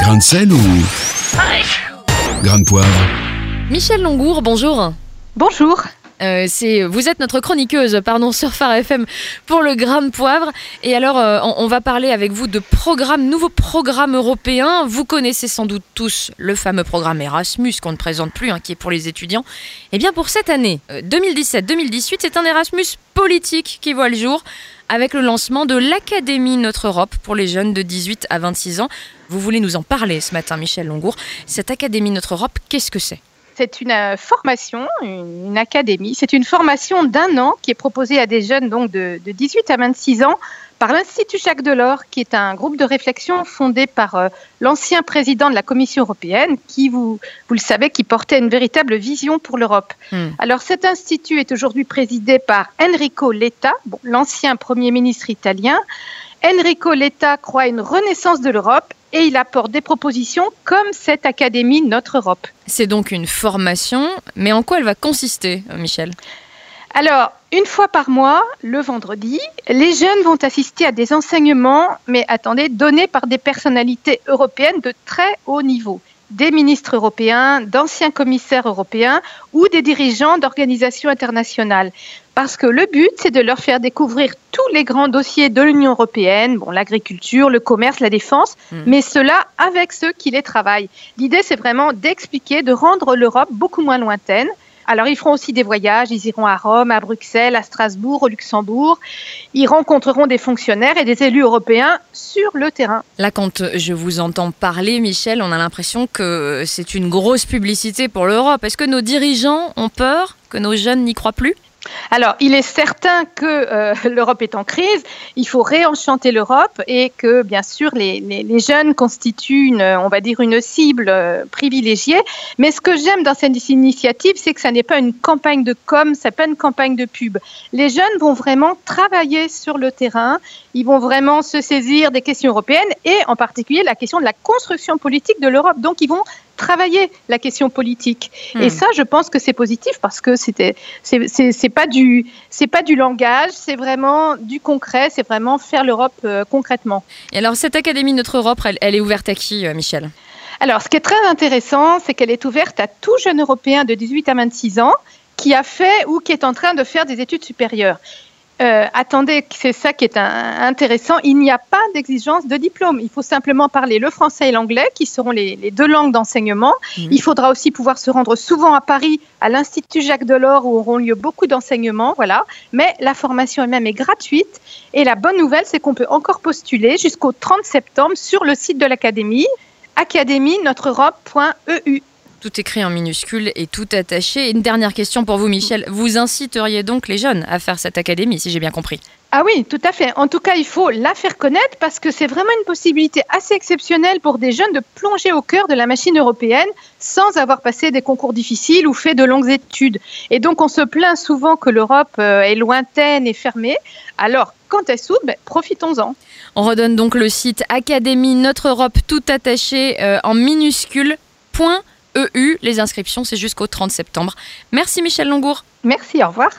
Grain de sel ou grain de poivre? Michel Longour, bonjour. Bonjour. Euh, vous êtes notre chroniqueuse, pardon, sur Phare FM pour le grain de poivre. Et alors, euh, on, va parler avec vous de nouveaux programmes européens. Vous connaissez sans doute tous le fameux programme Erasmus qu'on ne présente plus, hein, qui est pour les étudiants. Et bien pour cette année, euh, 2017-2018, c'est un Erasmus politique qui voit le jour avec le lancement de l'Académie Notre Europe pour les jeunes de 18 à 26 ans. Vous voulez nous en parler ce matin, Michel Longour. Cette Académie Notre Europe, qu'est-ce que c'est? C'est une euh, formation, une, une académie. C'est une formation d'un an qui est proposée à des jeunes donc de, de 18 à 26 ans par l'Institut Jacques Delors, qui est un groupe de réflexion fondé par euh, l'ancien président de la Commission européenne, qui, vous, vous le savez, qui portait une véritable vision pour l'Europe. Hmm. Alors cet institut est aujourd'hui présidé par Enrico Letta, bon, l'ancien Premier ministre italien. Enrico Letta croit à une renaissance de l'Europe et il apporte des propositions comme cette Académie Notre Europe. C'est donc une formation, mais en quoi elle va consister, euh, Michel? Alors, une fois par mois, le vendredi, les jeunes vont assister à des enseignements, mais attendez, donnés par des personnalités européennes de très haut niveau. Des ministres européens, d'anciens commissaires européens ou des dirigeants d'organisations internationales. Parce que le but, c'est de leur faire découvrir tous les grands dossiers de l'Union européenne, bon, l'agriculture, le commerce, la défense, Mm. mais cela avec ceux qui les travaillent. L'idée, c'est vraiment d'expliquer, de rendre l'Europe beaucoup moins lointaine. Alors, ils feront aussi des voyages. Ils iront à Rome, à Bruxelles, à Strasbourg, au Luxembourg. Ils rencontreront des fonctionnaires et des élus européens sur le terrain. Là, quand je vous entends parler, Michel, on a l'impression que c'est une grosse publicité pour l'Europe. Est-ce que nos dirigeants ont peur que nos jeunes n'y croient plus? Alors, il est certain que euh, l'Europe est en crise. Il faut réenchanter l'Europe et que, bien sûr, les, jeunes constituent, une, on va dire, une cible euh, privilégiée. Mais ce que j'aime dans cette initiative, c'est que ça n'est pas une campagne de com, c'est pas une campagne de pub. Les jeunes vont vraiment travailler sur le terrain. Ils vont vraiment se saisir des questions européennes et, en particulier, la question de la construction politique de l'Europe. Donc, ils vont travailler la question politique. Et Hmm. ça, je pense que c'est positif parce que c'était, c'est, c'est, c'est pas du, c'est pas du langage, c'est vraiment du concret, c'est vraiment faire l'Europe euh, concrètement. Et alors, cette Académie Notre Europe, elle, elle est ouverte à qui, euh, Michel? Alors, ce qui est très intéressant, c'est qu'elle est ouverte à tout jeune Européen de 18 à 26 ans qui a fait ou qui est en train de faire des études supérieures. Euh, attendez, c'est ça qui est un- intéressant. Il n'y a pas d'exigence de diplôme. Il faut simplement parler le français et l'anglais, qui seront les, les deux langues d'enseignement. Il faudra aussi pouvoir se rendre souvent à Paris, à l'Institut Jacques Delors, où auront lieu beaucoup d'enseignements. Voilà. Mais la formation elle-même est gratuite. Et la bonne nouvelle, c'est qu'on peut encore postuler jusqu'au 30 septembre sur le site de l'Académie, académie-notre-europe.eu. Tout écrit en minuscule et tout attaché. Et Une dernière question pour vous, Michel. Vous inciteriez donc les jeunes à faire cette académie, si j'ai bien compris? Ah oui, tout à fait. En tout cas, il faut la faire connaître parce que c'est vraiment une possibilité assez exceptionnelle pour des jeunes de plonger au cœur de la machine européenne sans avoir passé des concours difficiles ou fait de longues études. Et donc, on se plaint souvent que l'Europe euh, est lointaine et fermée. Alors, quand elle s'ouvre, ben, profitons-en. On redonne donc le site Académie Notre Europe, tout attaché euh, en minuscule, point EU. Les inscriptions, c'est jusqu'au 30 septembre. Merci, Michel Longour. Merci, au revoir.